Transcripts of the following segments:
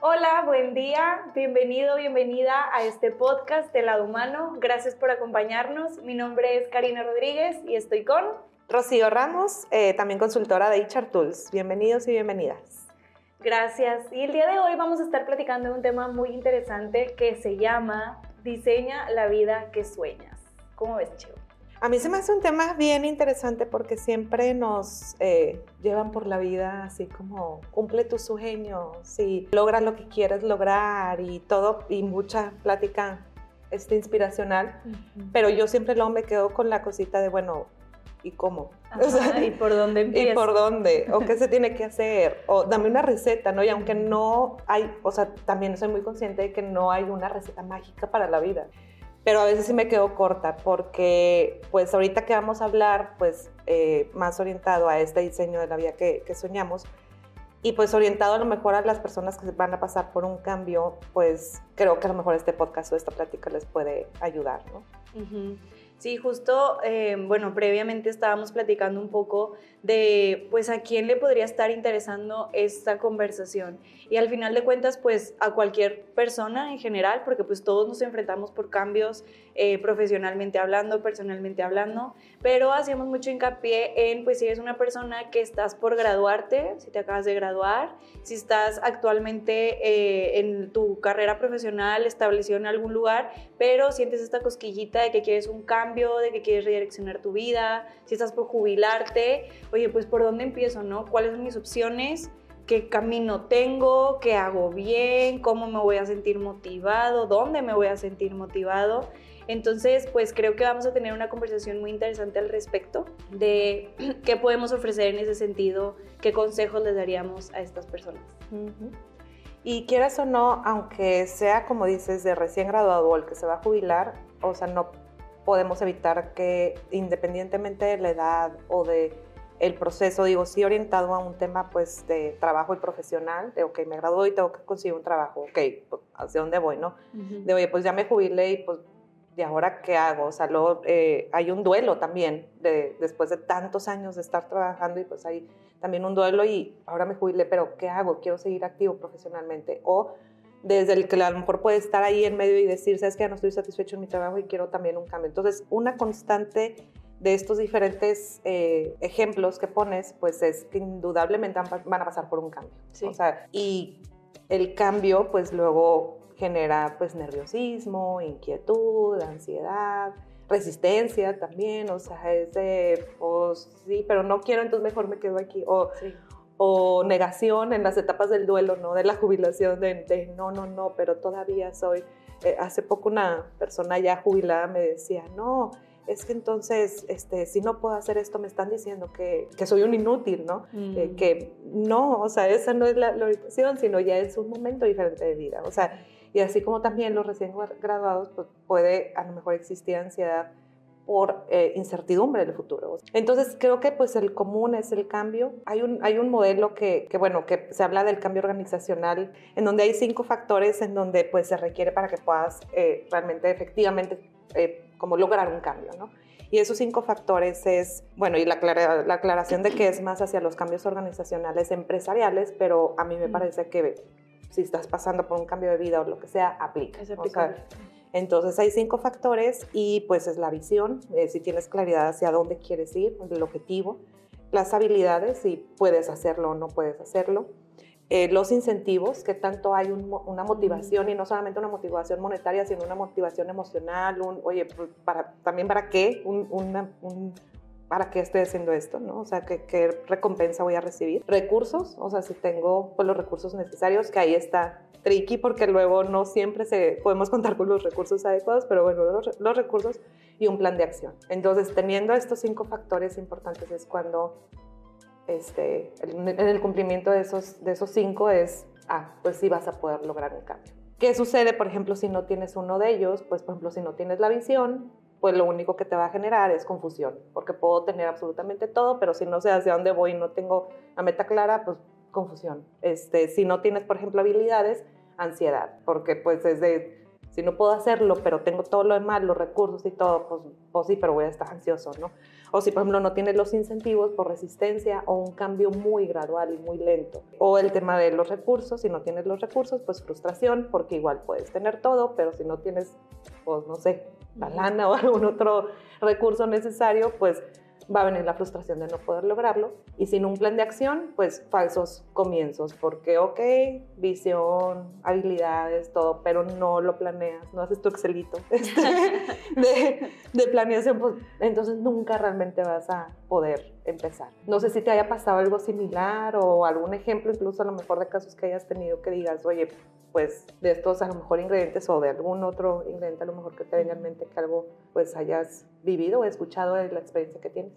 Hola, buen día, bienvenido, bienvenida a este podcast de Lado Humano. Gracias por acompañarnos. Mi nombre es Karina Rodríguez y estoy con Rocío Ramos, eh, también consultora de HR Tools. Bienvenidos y bienvenidas. Gracias. Y el día de hoy vamos a estar platicando de un tema muy interesante que se llama Diseña la vida que sueñas. ¿Cómo ves, Chivo? A mí se me hace un tema bien interesante porque siempre nos eh, llevan por la vida así como cumple tus sueños y logra lo que quieres lograr y todo y mucha plática este, inspiracional, pero yo siempre luego me quedo con la cosita de, bueno, ¿y cómo? ¿Y por dónde empieza? ¿Y por dónde? ¿O qué se tiene que hacer? O dame una receta, ¿no? Y aunque no hay, o sea, también soy muy consciente de que no hay una receta mágica para la vida pero a veces sí me quedo corta porque pues ahorita que vamos a hablar pues eh, más orientado a este diseño de la vida que, soñamos y pues orientado a lo mejor a las personas que van a pasar por un cambio, pues creo que a lo mejor este podcast o esta plática les puede ayudar, ¿no? Sí, justo, eh, bueno, previamente estábamos platicando un poco de, pues, a quién le podría estar interesando esta conversación. Y al final de cuentas, pues, a cualquier persona en general, porque pues todos nos enfrentamos por cambios eh, profesionalmente hablando, personalmente hablando, pero hacíamos mucho hincapié en, pues, si eres una persona que estás por graduarte, si te acabas de graduar, si estás actualmente eh, en tu carrera profesional establecido en algún lugar, pero sientes esta cosquillita de que quieres un cambio, de que quieres redireccionar tu vida, si estás por jubilarte, oye, pues por dónde empiezo, ¿no? ¿Cuáles son mis opciones? ¿Qué camino tengo? ¿Qué hago bien? ¿Cómo me voy a sentir motivado? ¿Dónde me voy a sentir motivado? Entonces, pues creo que vamos a tener una conversación muy interesante al respecto de qué podemos ofrecer en ese sentido, qué consejos les daríamos a estas personas. Y quieras o no, aunque sea como dices, de recién graduado o el que se va a jubilar, o sea, no podemos evitar que independientemente de la edad o de el proceso, digo, sí orientado a un tema pues de trabajo y profesional, de, ok, me graduó y tengo que conseguir un trabajo, ok, pues, ¿hacia dónde voy, no? De, oye, pues ya me jubilé y pues, ¿y ahora qué hago? O sea, luego eh, hay un duelo también, de, después de tantos años de estar trabajando y pues hay también un duelo y ahora me jubilé, pero ¿qué hago? Quiero seguir activo profesionalmente. O desde el que a lo mejor puede estar ahí en medio y decir, sabes que ya no estoy satisfecho en mi trabajo y quiero también un cambio. Entonces, una constante de estos diferentes eh, ejemplos que pones, pues es que indudablemente van a pasar por un cambio. O sea, y el cambio, pues luego genera pues nerviosismo, inquietud, ansiedad, resistencia también, o sea, es de, pues sí, pero no quiero, entonces mejor me quedo aquí. O, o negación en las etapas del duelo, ¿no? De la jubilación, de, no, no, no, pero todavía soy. Eh, hace poco una persona ya jubilada me decía, no, es que entonces, este, si no puedo hacer esto, me están diciendo que, que soy un inútil, ¿no? Mm. que no, o sea, esa no es la, la orientación, sino ya es un momento diferente de vida. O sea, y así como también los recién graduados, pues puede a lo mejor existir ansiedad por eh, incertidumbre del futuro. Entonces creo que pues el común es el cambio. Hay un, hay un modelo que, que, bueno, que se habla del cambio organizacional, en donde hay cinco factores en donde pues se requiere para que puedas eh, realmente efectivamente eh, como lograr un cambio, ¿no? Y esos cinco factores es, bueno, y la, la, aclaración de que es más hacia los cambios organizacionales empresariales, pero a mí me parece que si estás pasando por un cambio de vida o lo que sea, aplica. Es entonces hay cinco factores y pues es la visión, eh, si tienes claridad hacia dónde quieres ir, el objetivo, las habilidades, si puedes hacerlo o no puedes hacerlo, eh, los incentivos, que tanto hay una motivación y no solamente una motivación monetaria, sino una motivación emocional, un, oye, para, también para qué, un, un, ¿para qué estoy haciendo esto? ¿no? O sea, ¿qué, ¿qué, recompensa voy a recibir? Recursos, o sea, si tengo pues, los recursos necesarios, que ahí está tricky porque luego no siempre se, podemos contar con los recursos adecuados, pero bueno, los, los recursos y un plan de acción. Entonces, teniendo estos cinco factores importantes es cuando este, en el cumplimiento de esos, de esos cinco es, ah, pues sí vas a poder lograr un cambio. ¿Qué sucede, por ejemplo, si no tienes uno de ellos? Pues, por ejemplo, si no tienes la visión, pues lo único que te va a generar es confusión, porque puedo tener absolutamente todo, pero si no sé hacia dónde voy y no tengo la meta clara, pues confusión. Este, si no tienes, por ejemplo, habilidades, ansiedad, porque pues es de, Si no puedo hacerlo, pero tengo todo lo demás, los recursos y todo, pues, pues sí, pero voy a estar ansioso, ¿no? O si, por ejemplo, no tienes los incentivos por resistencia o un cambio muy gradual y muy lento. O el tema de los recursos, si no tienes los recursos, pues frustración, porque igual puedes tener todo, pero si no tienes, pues no sé, la lana o algún otro recurso necesario, pues va a venir la frustración de no poder lograrlo. Y sin un plan de acción, pues falsos comienzos, porque, ok, visión, habilidades, todo, pero no lo planeas, no haces tu Excelito este, de, de, planeación, pues entonces nunca realmente vas a poder empezar. No sé si te haya pasado algo similar o algún ejemplo, incluso a lo mejor de casos que hayas tenido que digas, oye, pues de estos a lo mejor ingredientes o de algún otro ingrediente a lo mejor que te venga en mente que algo pues hayas vivido o escuchado de la experiencia que tienes.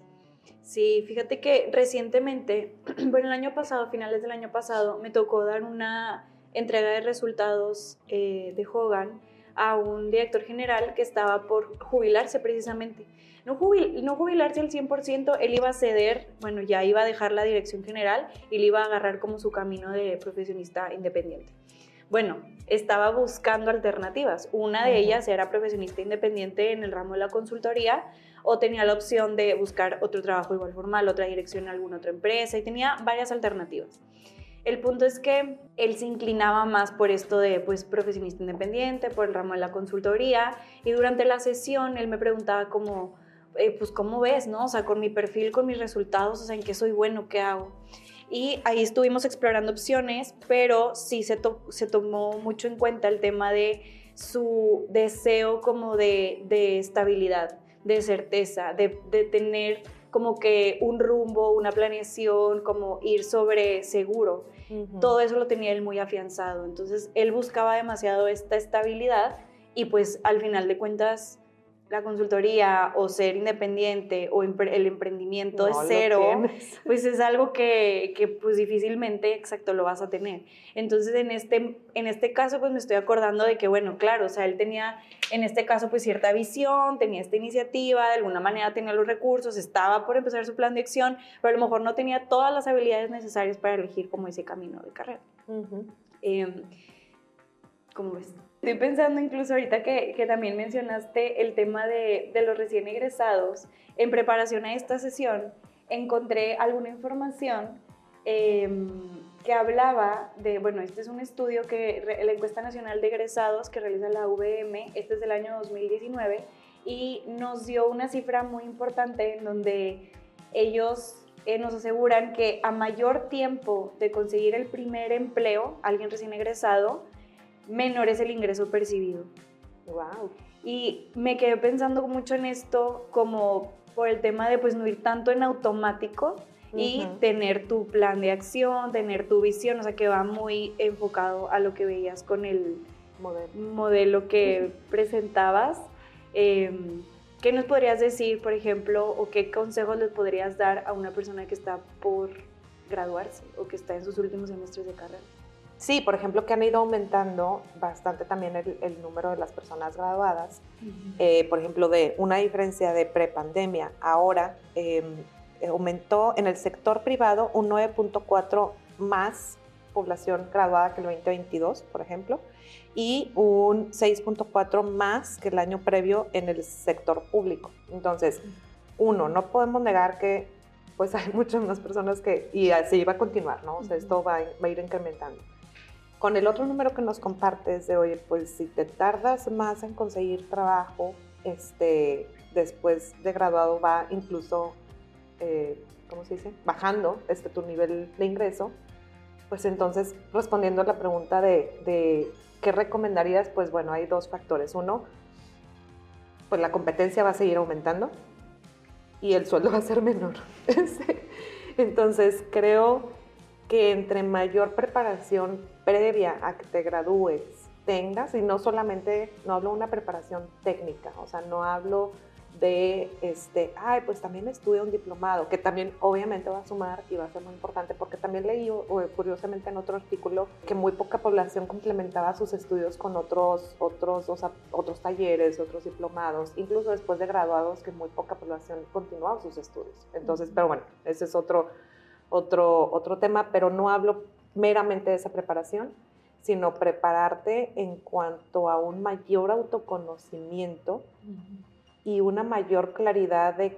Sí, fíjate que recientemente, bueno, el año pasado, finales del año pasado, me tocó dar una entrega de resultados eh, de Hogan a un director general que estaba por jubilarse precisamente. No, no jubilarse al 100%, él iba a ceder, bueno, ya iba a dejar la dirección general y le iba a agarrar como su camino de profesionista independiente. Bueno, estaba buscando alternativas. Una de ellas era profesionista independiente en el ramo de la consultoría o tenía la opción de buscar otro trabajo igual formal, otra dirección en alguna otra empresa y tenía varias alternativas. El punto es que él se inclinaba más por esto de pues profesionista independiente, por el ramo de la consultoría y durante la sesión él me preguntaba como eh, pues cómo ves, ¿no? O sea, con mi perfil, con mis resultados, o sea, en qué soy bueno, qué hago. Y ahí estuvimos explorando opciones, pero sí se, se tomó mucho en cuenta el tema de su deseo como de, de estabilidad, de certeza, de, de, tener como que un rumbo, una planeación, como ir sobre seguro. Todo eso lo tenía él muy afianzado. Entonces, él buscaba demasiado esta estabilidad y pues al final de cuentas la consultoría o ser independiente o el emprendimiento de cero, pues es algo que, que, pues difícilmente exacto lo vas a tener. Entonces en este, en este caso pues me estoy acordando de que bueno, claro, o sea, él tenía en este caso pues cierta visión, tenía esta iniciativa, de alguna manera tenía los recursos, estaba por empezar su plan de acción, pero a lo mejor no tenía todas las habilidades necesarias para elegir como ese camino de carrera. Em, ¿Cómo ves? Estoy pensando incluso ahorita que, que también mencionaste el tema de, de, los recién egresados. En preparación a esta sesión encontré alguna información em, que hablaba de, bueno, este es un estudio que la encuesta nacional de egresados que realiza la VM, este es del año 2019, y nos dio una cifra muy importante en donde ellos eh, nos aseguran que a mayor tiempo de conseguir el primer empleo, alguien recién egresado, menor es el ingreso percibido. Wow. Y me quedé pensando mucho en esto como por el tema de pues no ir tanto en automático y tener tu plan de acción, tener tu visión, o sea que va muy enfocado a lo que veías con el modelo, que presentabas. Em, ¿Qué nos podrías decir, por ejemplo, o qué consejos les podrías dar a una persona que está por graduarse o que está en sus últimos semestres de carrera? Sí, por ejemplo, que han ido aumentando bastante también el, número de las personas graduadas. Eh, por ejemplo, de una diferencia de prepandemia, ahora em, aumentó en el sector privado un 9.4 más población graduada que el 2022, por ejemplo, y un 6.4 más que el año previo en el sector público. Entonces, uno, no podemos negar que pues hay muchas más personas que, y así va a continuar, ¿no? O sea, esto va, va a ir incrementando. Con el otro número que nos compartes de, oye, pues si te tardas más en conseguir trabajo, este, después de graduado va incluso, eh, ¿cómo se dice? Bajando este, tu nivel de ingreso, pues entonces respondiendo a la pregunta de, de qué recomendarías, pues bueno, hay dos factores. Uno, pues la competencia va a seguir aumentando y el sueldo va a ser menor. Entonces creo que entre mayor preparación previa a que te gradúes tengas, y no solamente, no hablo de una preparación técnica, o sea, no hablo de, este, ay, pues también estudio un diplomado, que también obviamente va a sumar y va a ser muy importante, porque también leí, curiosamente en otro artículo, que muy poca población complementaba sus estudios con otros, otros, o sea, otros talleres, otros diplomados, incluso después de graduados, que muy poca población continuaba sus estudios. Entonces, pero bueno, ese es otro otro, otro tema, pero no hablo meramente de esa preparación, sino prepararte en cuanto a un mayor autoconocimiento y una mayor claridad de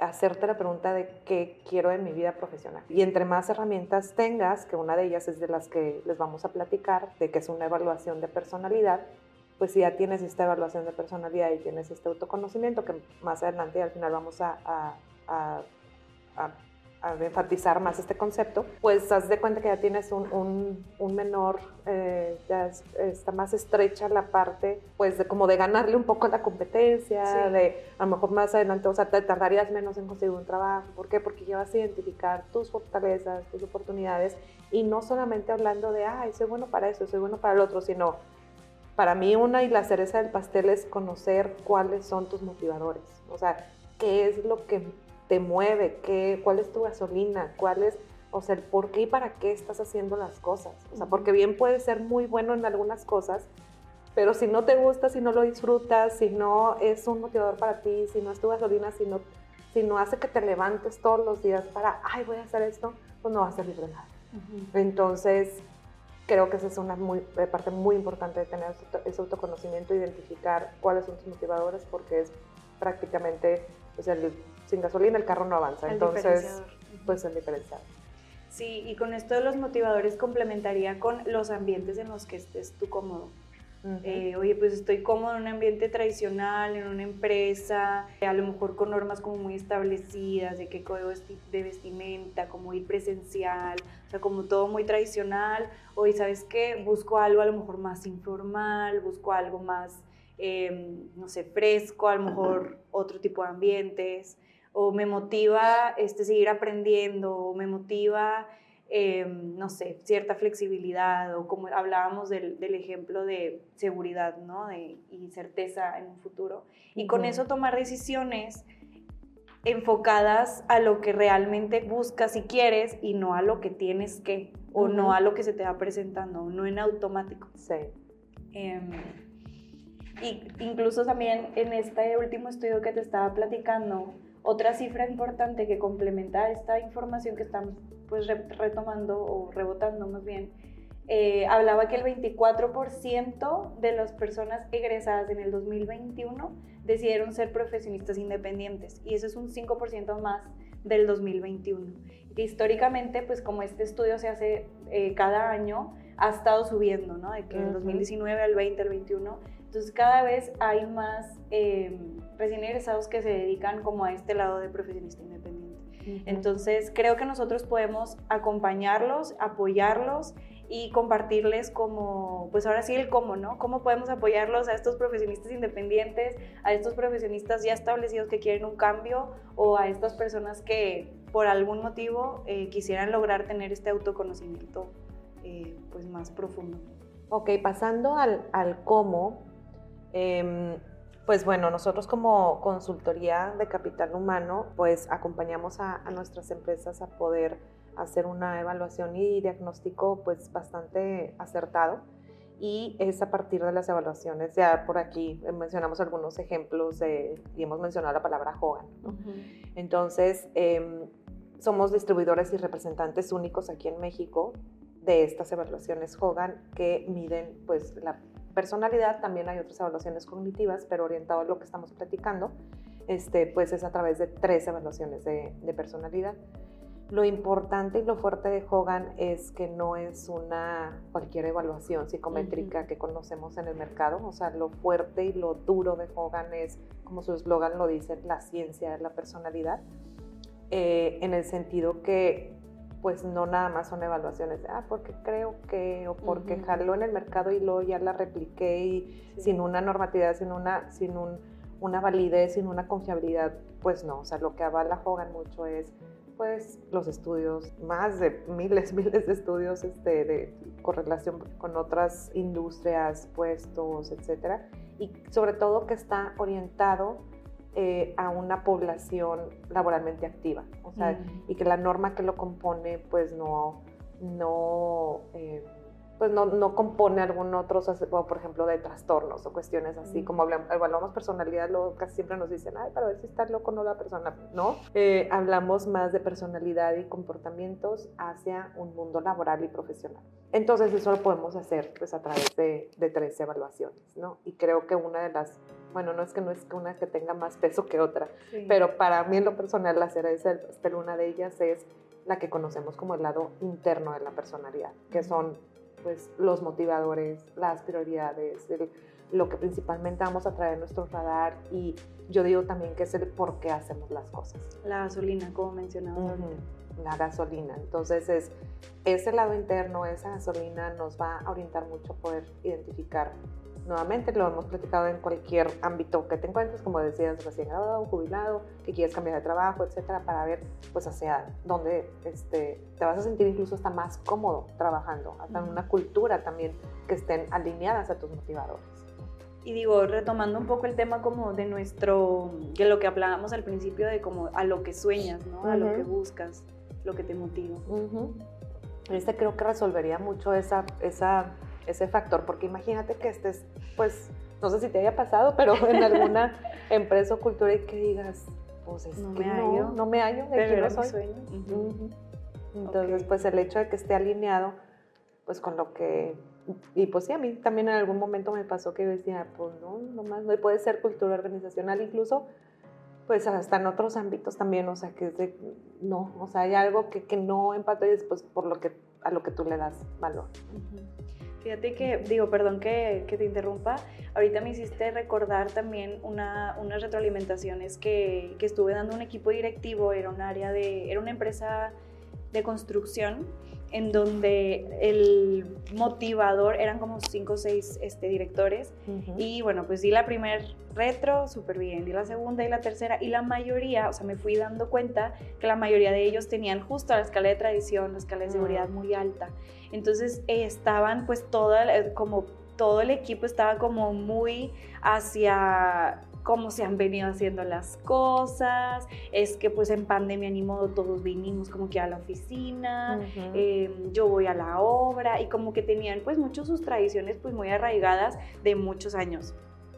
hacerte la pregunta de qué quiero en mi vida profesional. Y entre más herramientas tengas, que una de ellas es de las que les vamos a platicar, de que es una evaluación de personalidad, pues si ya tienes esta evaluación de personalidad y tienes este autoconocimiento, que más adelante al final vamos a, a, a, a enfatizar más este concepto, pues haz de cuenta que ya tienes un, un, menor, eh, ya está más estrecha la parte, pues de como de ganarle un poco la competencia, de a lo mejor más adelante, o sea, te tardarías menos en conseguir un trabajo. ¿Por qué? Porque ya vas a identificar tus fortalezas, tus oportunidades y no solamente hablando de, ay, soy bueno para eso, soy bueno para el otro, sino para mí una y la cereza del pastel es conocer cuáles son tus motivadores, o sea, qué es lo que te mueve, qué, cuál es tu gasolina, cuál es, o sea, el por qué y para qué estás haciendo las cosas. O sea, porque bien puedes ser muy bueno en algunas cosas, pero si no te gusta, si no lo disfrutas, si no es un motivador para ti, si no es tu gasolina, si no, si no hace que te levantes todos los días para, ay, voy a hacer esto, pues no va a servir de nada. Entonces, creo que esa es una muy, eh, parte muy importante de tener ese autoconocimiento, identificar cuáles son tus motivadores, porque es prácticamente, pues sin gasolina el carro no avanza. Entonces, pues el diferencial. Sí, y con esto de los motivadores complementaría con los ambientes en los que estés tú cómodo. Eh, oye, pues estoy cómodo en un ambiente tradicional, en una empresa, a lo mejor con normas como muy establecidas, de qué código de vestimenta, como ir presencial, o sea, como todo muy tradicional. Oye, ¿sabes qué? Busco algo a lo mejor más informal, busco algo más, em, no sé, fresco, a lo mejor otro tipo de ambientes, o me motiva este, seguir aprendiendo, o me motiva Em, no sé, cierta flexibilidad o como hablábamos del, del ejemplo de seguridad, ¿no? De, y certeza en un futuro. Y con eso tomar decisiones enfocadas a lo que realmente buscas y quieres y no a lo que tienes que o no a lo que se te va presentando, no en automático. Sí. Eh, y incluso también en este último estudio que te estaba platicando, otra cifra importante que complementa esta información que estamos pues retomando o rebotando más bien, eh, hablaba que el 24% de las personas egresadas en el 2021 decidieron ser profesionistas independientes y eso es un 5% más del 2021. históricamente, pues como este estudio se hace eh, cada año, ha estado subiendo, ¿no? De que del 2019 al 20, al 21. Entonces cada vez hay más eh, recién egresados que se dedican como a este lado de profesionista independiente. Entonces, creo que nosotros podemos acompañarlos, apoyarlos y compartirles como, pues ahora sí el cómo, ¿no? ¿Cómo podemos apoyarlos a estos profesionistas independientes, a estos profesionistas ya establecidos que quieren un cambio o a estas personas que por algún motivo eh, quisieran lograr tener este autoconocimiento eh, pues más profundo? Ok, pasando al, al cómo, eh, pues bueno, nosotros como consultoría de capital humano, pues acompañamos a, nuestras empresas a poder hacer una evaluación y diagnóstico pues bastante acertado y es a partir de las evaluaciones. Ya por aquí mencionamos algunos ejemplos de, y hemos mencionado la palabra Hogan. Entonces, em, somos distribuidores y representantes únicos aquí en México de estas evaluaciones Hogan que miden pues la personalidad, también hay otras evaluaciones cognitivas, pero orientado a lo que estamos platicando, este, pues es a través de tres evaluaciones de, personalidad. Lo importante y lo fuerte de Hogan es que no es una cualquier evaluación psicométrica que conocemos en el mercado. O sea, lo fuerte y lo duro de Hogan es, como su eslogan lo dice, la ciencia de la personalidad. Eh, en el sentido que pues no nada más son evaluaciones de, ah, porque creo que, o porque jaló en el mercado y luego ya la repliqué y sin una normatividad, sin una, sin un, una validez, sin una confiabilidad, pues no, o sea, lo que avala Hogan mucho es pues los estudios, más de miles, miles de estudios este, de correlación con otras industrias, puestos, etcétera, y sobre todo que está orientado eh, a una población laboralmente activa, o sea, y que la norma que lo compone pues no, no, eh, pues no, no compone algún otro, por ejemplo, de trastornos o cuestiones así, como evaluamos personalidad, luego casi siempre nos dicen, ay, para ver si está loco o no la persona, ¿no? Eh, hablamos más de personalidad y comportamientos hacia un mundo laboral y profesional. Entonces eso lo podemos hacer pues a través de, de tres evaluaciones, ¿no? Y creo que una de las bueno, no es que no es que una que tenga más peso que otra, pero para mí en lo personal la cereza del pastel, una de ellas es la que conocemos como el lado interno de la personalidad, que son pues los motivadores, las prioridades, lo que principalmente vamos a traer en nuestro radar y yo digo también que es el por qué hacemos las cosas. La gasolina, como mencionaba La gasolina. Entonces es ese lado interno, esa gasolina nos va a orientar mucho a poder identificar nuevamente lo hemos platicado en cualquier ámbito que te encuentres, como decías, recién graduado, jubilado, que quieres cambiar de trabajo, etcétera, para ver pues hacia dónde este, te vas a sentir incluso hasta más cómodo trabajando, hasta en una cultura también que estén alineadas a tus motivadores. Y digo, retomando un poco el tema como de nuestro, de lo que hablábamos al principio de como a lo que sueñas, ¿no? A lo que buscas, lo que te motiva. Este creo que resolvería mucho esa, esa ese factor, porque imagínate que estés, pues, no sé si te haya pasado, pero en alguna empresa o cultura y que digas, pues es no que me no, no me hallo, de quién no soy. Entonces, pues el hecho de que esté alineado, pues con lo que, y pues sí, a mí también en algún momento me pasó que yo decía, pues no, nomás no puede ser cultura organizacional, incluso pues hasta en otros ámbitos también, o sea, que es de, no, o sea, hay algo que, que no empata y después por lo que, a lo que tú le das valor. Fíjate que, digo, perdón que, que, te interrumpa, ahorita me hiciste recordar también una, unas retroalimentaciones que, que, estuve dando un equipo directivo, era un área de, era una empresa de construcción en donde el motivador eran como cinco o seis este, directores. Y bueno, pues di la primer retro, súper bien, di la segunda y la tercera. Y la mayoría, o sea, me fui dando cuenta que la mayoría de ellos tenían justo la escala de tradición, la escala de seguridad mm. muy alta. Entonces estaban pues toda, como todo el equipo estaba como muy hacia cómo se han venido haciendo las cosas, es que pues en pandemia ni modo todos vinimos como que a la oficina, em, yo voy a la obra y como que tenían pues muchas sus tradiciones pues muy arraigadas de muchos años.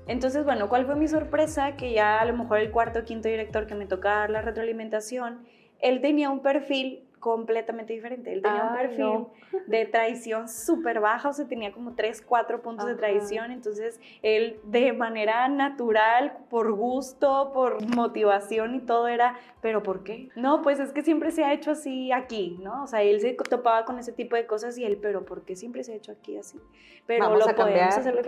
Entonces, bueno, ¿cuál fue mi sorpresa? Que ya a lo mejor el cuarto o quinto director que me tocaba dar la retroalimentación, él tenía un perfil completamente diferente. Él tenía un perfil de traición súper baja, o sea, tenía como 3, 4 puntos de traición, entonces él de manera natural, por gusto, por motivación y todo era, pero ¿por qué? No, pues es que siempre se ha hecho así aquí, ¿no? O sea, él se topaba con ese tipo de cosas y él, pero ¿por qué siempre se ha hecho aquí así? Pero lo podemos hacerlo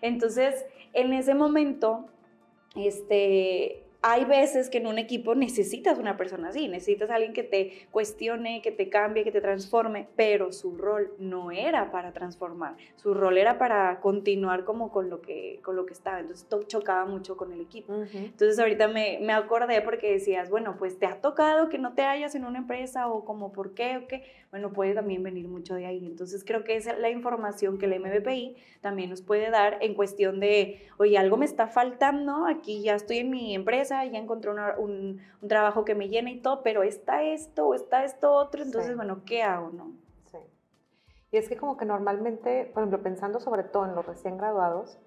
Entonces, en ese momento, este hay veces que en un equipo necesitas una persona así, necesitas a alguien que te cuestione, que te cambie, que te transforme, pero su rol no era para transformar, su rol era para continuar como con lo que, con lo que estaba, entonces chocaba mucho con el equipo. Entonces ahorita me, me, acordé porque decías, bueno, pues te ha tocado que no te hayas en una empresa o como por qué o qué, bueno, puede también venir mucho de ahí. Entonces creo que esa es la información que el MBPI también nos puede dar en cuestión de, oye, algo me está faltando, aquí ya estoy en mi empresa, ya encontré un, un, trabajo que me llena y todo, pero está esto o está esto otro, entonces, bueno, ¿qué hago, no? Sí. Y es que como que normalmente, por ejemplo, pensando sobre todo en los recién graduados,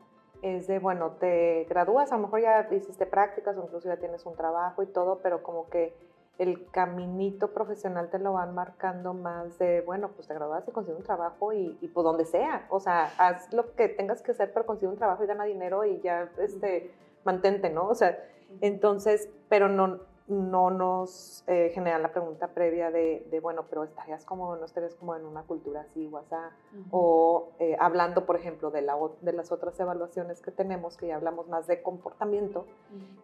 es de, bueno, te gradúas, a lo mejor ya hiciste prácticas o incluso ya tienes un trabajo y todo, pero como que el caminito profesional te lo van marcando más de, bueno, pues te gradúas y consigues un trabajo y, y pues donde sea, o sea, haz lo que tengas que hacer para conseguir un trabajo y gana dinero y ya, este, mantente, ¿no? O sea, entonces, pero no, no nos eh, genera la pregunta previa de, bueno, pero estarías como, no estarías como en una cultura así, WhatsApp, o eh, hablando, por ejemplo, de, la, de las otras evaluaciones que tenemos, que ya hablamos más de comportamiento,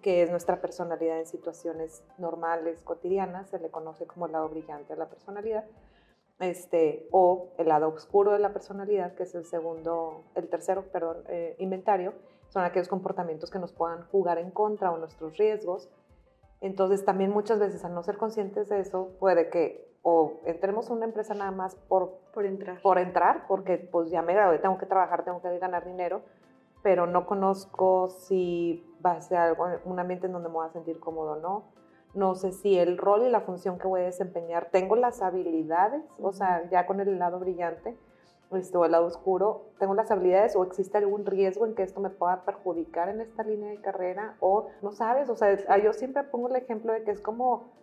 que es nuestra personalidad en situaciones normales, cotidianas, se le conoce como el lado brillante de la personalidad, este, o el lado oscuro de la personalidad, que es el segundo, el tercero, perdón, eh, inventario, son aquellos comportamientos que nos puedan jugar en contra o nuestros riesgos. Entonces también muchas veces al no ser conscientes de eso, puede que o entremos a una empresa nada más por, por entrar, por entrar porque pues ya me gradué, tengo que trabajar, tengo que ganar dinero, pero no conozco si va a ser algo, un ambiente en donde me voy a sentir cómodo o no. No sé si el rol y la función que voy a desempeñar, tengo las habilidades, o sea, ya con el lado brillante, este, o el lado oscuro, tengo las habilidades o existe algún riesgo en que esto me pueda perjudicar en esta línea de carrera o no sabes, o sea, yo siempre pongo el ejemplo de que es como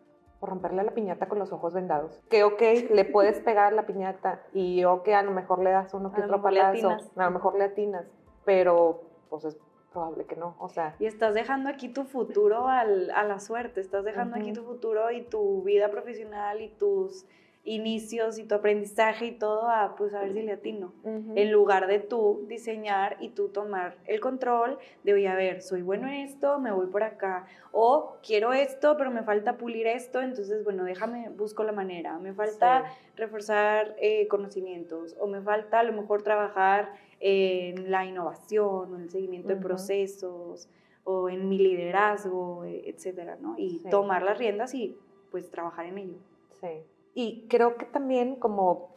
romperle la piñata con los ojos vendados. Que ok, le puedes pegar la piñata y ok, a lo mejor le das uno que otro palazo, a lo mejor le atinas, pero pues es probable que no, o sea. Y estás dejando aquí tu futuro al, a la suerte, estás dejando aquí tu futuro y tu vida profesional y tus inicios y tu aprendizaje y todo a, pues, a ver si le atino. En lugar de tú diseñar y tú tomar el control de, oye, a ver, soy bueno en esto, me voy por acá. O quiero esto, pero me falta pulir esto, entonces, bueno, déjame, busco la manera. Me falta reforzar eh, conocimientos o me falta a lo mejor trabajar en la innovación o en el seguimiento de procesos o en mi liderazgo, etcétera, ¿no? Y tomar las riendas y pues trabajar en ello. Sí. Y creo que también como,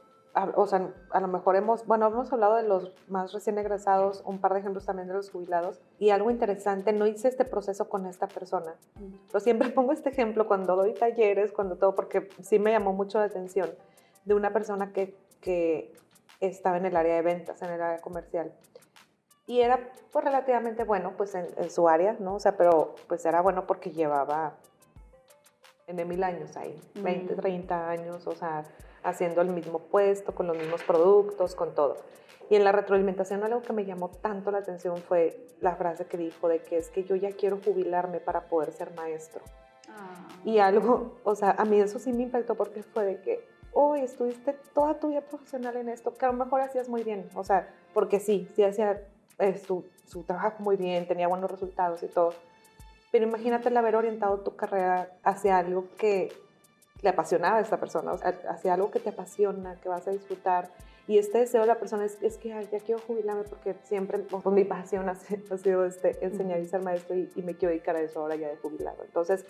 o sea, a lo mejor hemos, bueno, hemos hablado de los más recién egresados, un par de ejemplos también de los jubilados, y algo interesante, no hice este proceso con esta persona. Pero siempre pongo este ejemplo cuando doy talleres, cuando todo, porque sí me llamó mucho la atención, de una persona que, que estaba en el área de ventas, en el área comercial. Y era pues relativamente bueno pues en, en, su área, ¿no? O sea, pero pues era bueno porque llevaba en mil años ahí, 20, 30 mm. años, o sea, haciendo el mismo puesto, con los mismos productos, con todo. Y en la retroalimentación algo que me llamó tanto la atención fue la frase que dijo de que es que yo ya quiero jubilarme para poder ser maestro. Ah. Y algo, o sea, a mí eso sí me impactó porque fue de que, hoy estuviste toda tu vida profesional en esto, que a lo mejor hacías muy bien, o sea, porque sí, sí hacía eh, su, su trabajo muy bien, tenía buenos resultados y todo, pero imagínate el haber orientado tu carrera hacia algo que le apasionaba a esta persona, o sea, hacia algo que te apasiona, que vas a disfrutar. Y este deseo de la persona es, es que ya quiero jubilarme porque siempre pues, mi pasión ha, sido este, enseñar y ser maestro y, me quiero dedicar a eso ahora ya de jubilado. Entonces,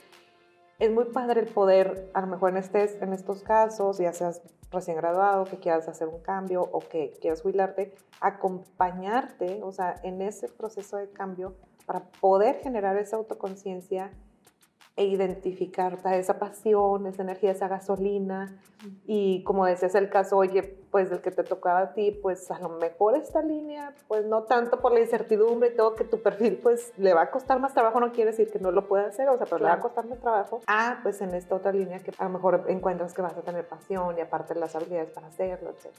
es muy padre el poder, a lo mejor en, este, en estos casos, ya seas recién graduado, que quieras hacer un cambio o que quieras jubilarte, acompañarte, o sea, en ese proceso de cambio para poder generar esa autoconciencia e identificar esa pasión, esa energía, esa gasolina. Y como decías el caso, oye, pues del que te tocaba a ti, pues a lo mejor esta línea, pues no tanto por la incertidumbre y todo, que tu perfil pues le va a costar más trabajo, no quiere decir que no lo pueda hacer, o sea, pero le va a costar más trabajo. Ah, pues en esta otra línea que a lo mejor encuentras que vas a tener pasión y aparte las habilidades para hacerlo, etc.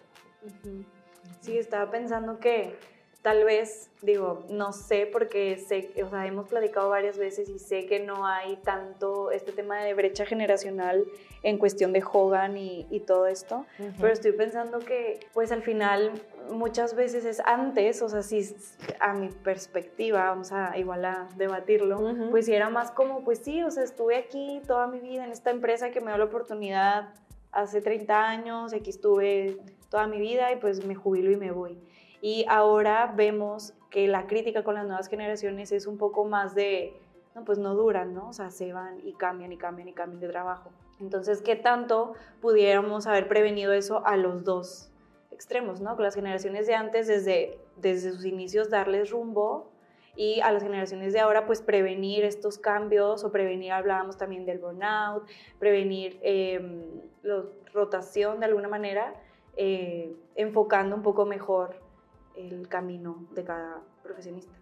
Sí, estaba pensando que Tal vez, digo, no sé porque sé, o sea, hemos platicado varias veces y sé que no hay tanto este tema de brecha generacional en cuestión de Hogan y, todo esto, pero estoy pensando que pues al final muchas veces es antes, o sea, si a mi perspectiva, vamos a igual a debatirlo, pues si era más como, pues sí, o sea, estuve aquí toda mi vida en esta empresa que me dio la oportunidad hace 30 años, aquí estuve toda mi vida y pues me jubilo y me voy. Y ahora vemos que la crítica con las nuevas generaciones es un poco más de, no, pues no duran, ¿no? O sea, se van y cambian y cambian y cambian de trabajo. Entonces, ¿qué tanto pudiéramos haber prevenido eso a los dos extremos, ¿no? Con las generaciones de antes, desde, desde sus inicios, darles rumbo y a las generaciones de ahora, pues prevenir estos cambios o prevenir, hablábamos también del burnout, prevenir eh, la rotación de alguna manera, eh, enfocando un poco mejor el camino de cada profesionista.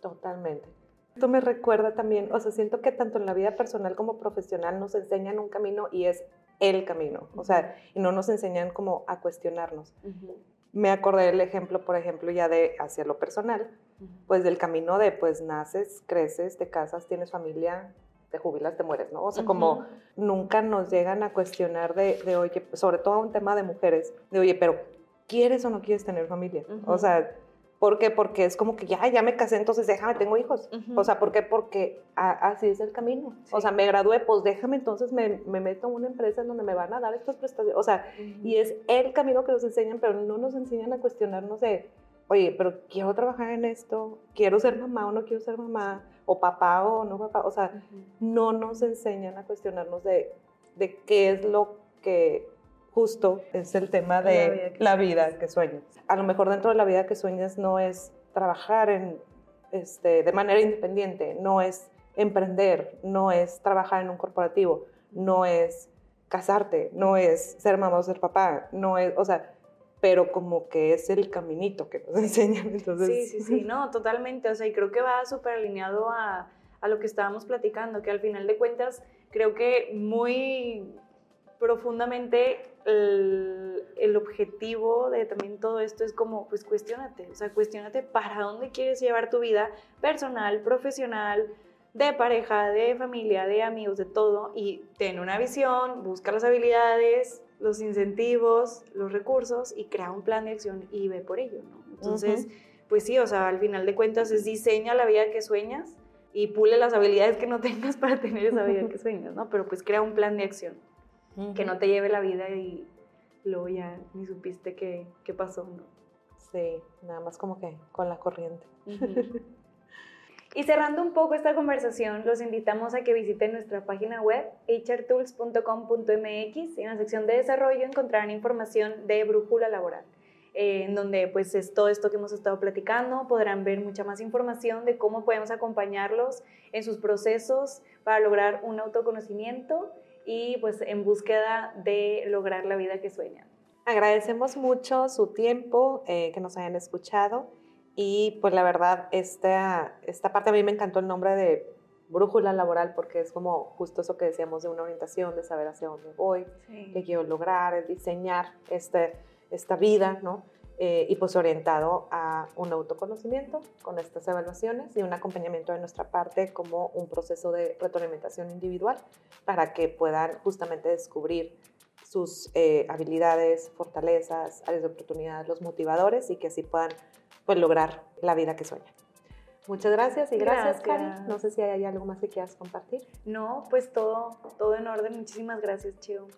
Totalmente. Esto me recuerda también, o sea, siento que tanto en la vida personal como profesional nos enseñan un camino y es el camino, o sea, y no nos enseñan como a cuestionarnos. Me acordé del ejemplo, por ejemplo, ya de hacia lo personal, pues del camino de, pues naces, creces, te casas, tienes familia, te jubilas, te mueres, ¿no? O sea, como nunca nos llegan a cuestionar de, de, oye, sobre todo un tema de mujeres, de, oye, pero ¿quieres o no quieres tener familia? O sea, ¿por qué? Porque es como que ya, ya me casé, entonces déjame, tengo hijos. O sea, ¿por qué? Porque así es el camino. O sea, me gradué, pues déjame, entonces me, me, meto en una empresa en donde me van a dar estas prestaciones. O sea, y es el camino que nos enseñan, pero no nos enseñan a cuestionarnos de, oye, pero quiero trabajar en esto, quiero ser mamá o no quiero ser mamá, o papá o no papá. O sea, no nos enseñan a cuestionarnos de, de qué es lo que justo es el tema de la vida, que, sueñas. A lo mejor dentro de la vida que sueñas no es trabajar en, este, de manera independiente, no es emprender, no es trabajar en un corporativo, no es casarte, no es ser mamá o ser papá, no es, o sea, pero como que es el caminito que nos enseñan. Entonces... Sí, sí, sí, no, totalmente. O sea, y creo que va súper alineado a, a lo que estábamos platicando, que al final de cuentas creo que muy profundamente el, el, objetivo de también todo esto es como, pues cuestionate, o sea, cuestionate para dónde quieres llevar tu vida personal, profesional, de pareja, de familia, de amigos, de todo, y ten una visión, busca las habilidades, los incentivos, los recursos y crea un plan de acción y ve por ello, ¿no? Entonces, pues sí, o sea, al final de cuentas es diseña la vida que sueñas y pule las habilidades que no tengas para tener esa vida que sueñas, ¿no? Pero pues crea un plan de acción que no te lleve la vida y luego ya ni supiste qué, qué pasó, ¿no? Sí, nada más como que con la corriente. Y cerrando un poco esta conversación, los invitamos a que visiten nuestra página web hrtools.com.mx. En la sección de desarrollo encontrarán información de Brújula Laboral, eh, en donde pues es todo esto que hemos estado platicando. Podrán ver mucha más información de cómo podemos acompañarlos en sus procesos para lograr un autoconocimiento y pues en búsqueda de lograr la vida que sueñan. Agradecemos mucho su tiempo, eh, que nos hayan escuchado y pues la verdad, esta, esta parte a mí me encantó el nombre de brújula laboral porque es como justo eso que decíamos de una orientación, de saber hacia dónde voy, qué quiero lograr, diseñar este, esta vida, ¿no? Eh, y pues orientado a un autoconocimiento con estas evaluaciones y un acompañamiento de nuestra parte como un proceso de retroalimentación individual para que puedan justamente descubrir sus eh, habilidades, fortalezas, áreas de oportunidad, los motivadores y que así puedan pues, lograr la vida que sueñan. Muchas gracias y gracias, gracias. No sé si hay algo más que quieras compartir. No, pues todo, todo en orden. Muchísimas gracias, Chio.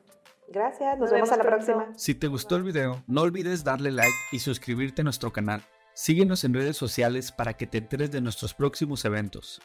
Gracias, nos, vemos, a la próxima. Si te gustó el video, no olvides darle like y suscribirte a nuestro canal. Síguenos en redes sociales para que te enteres de nuestros próximos eventos.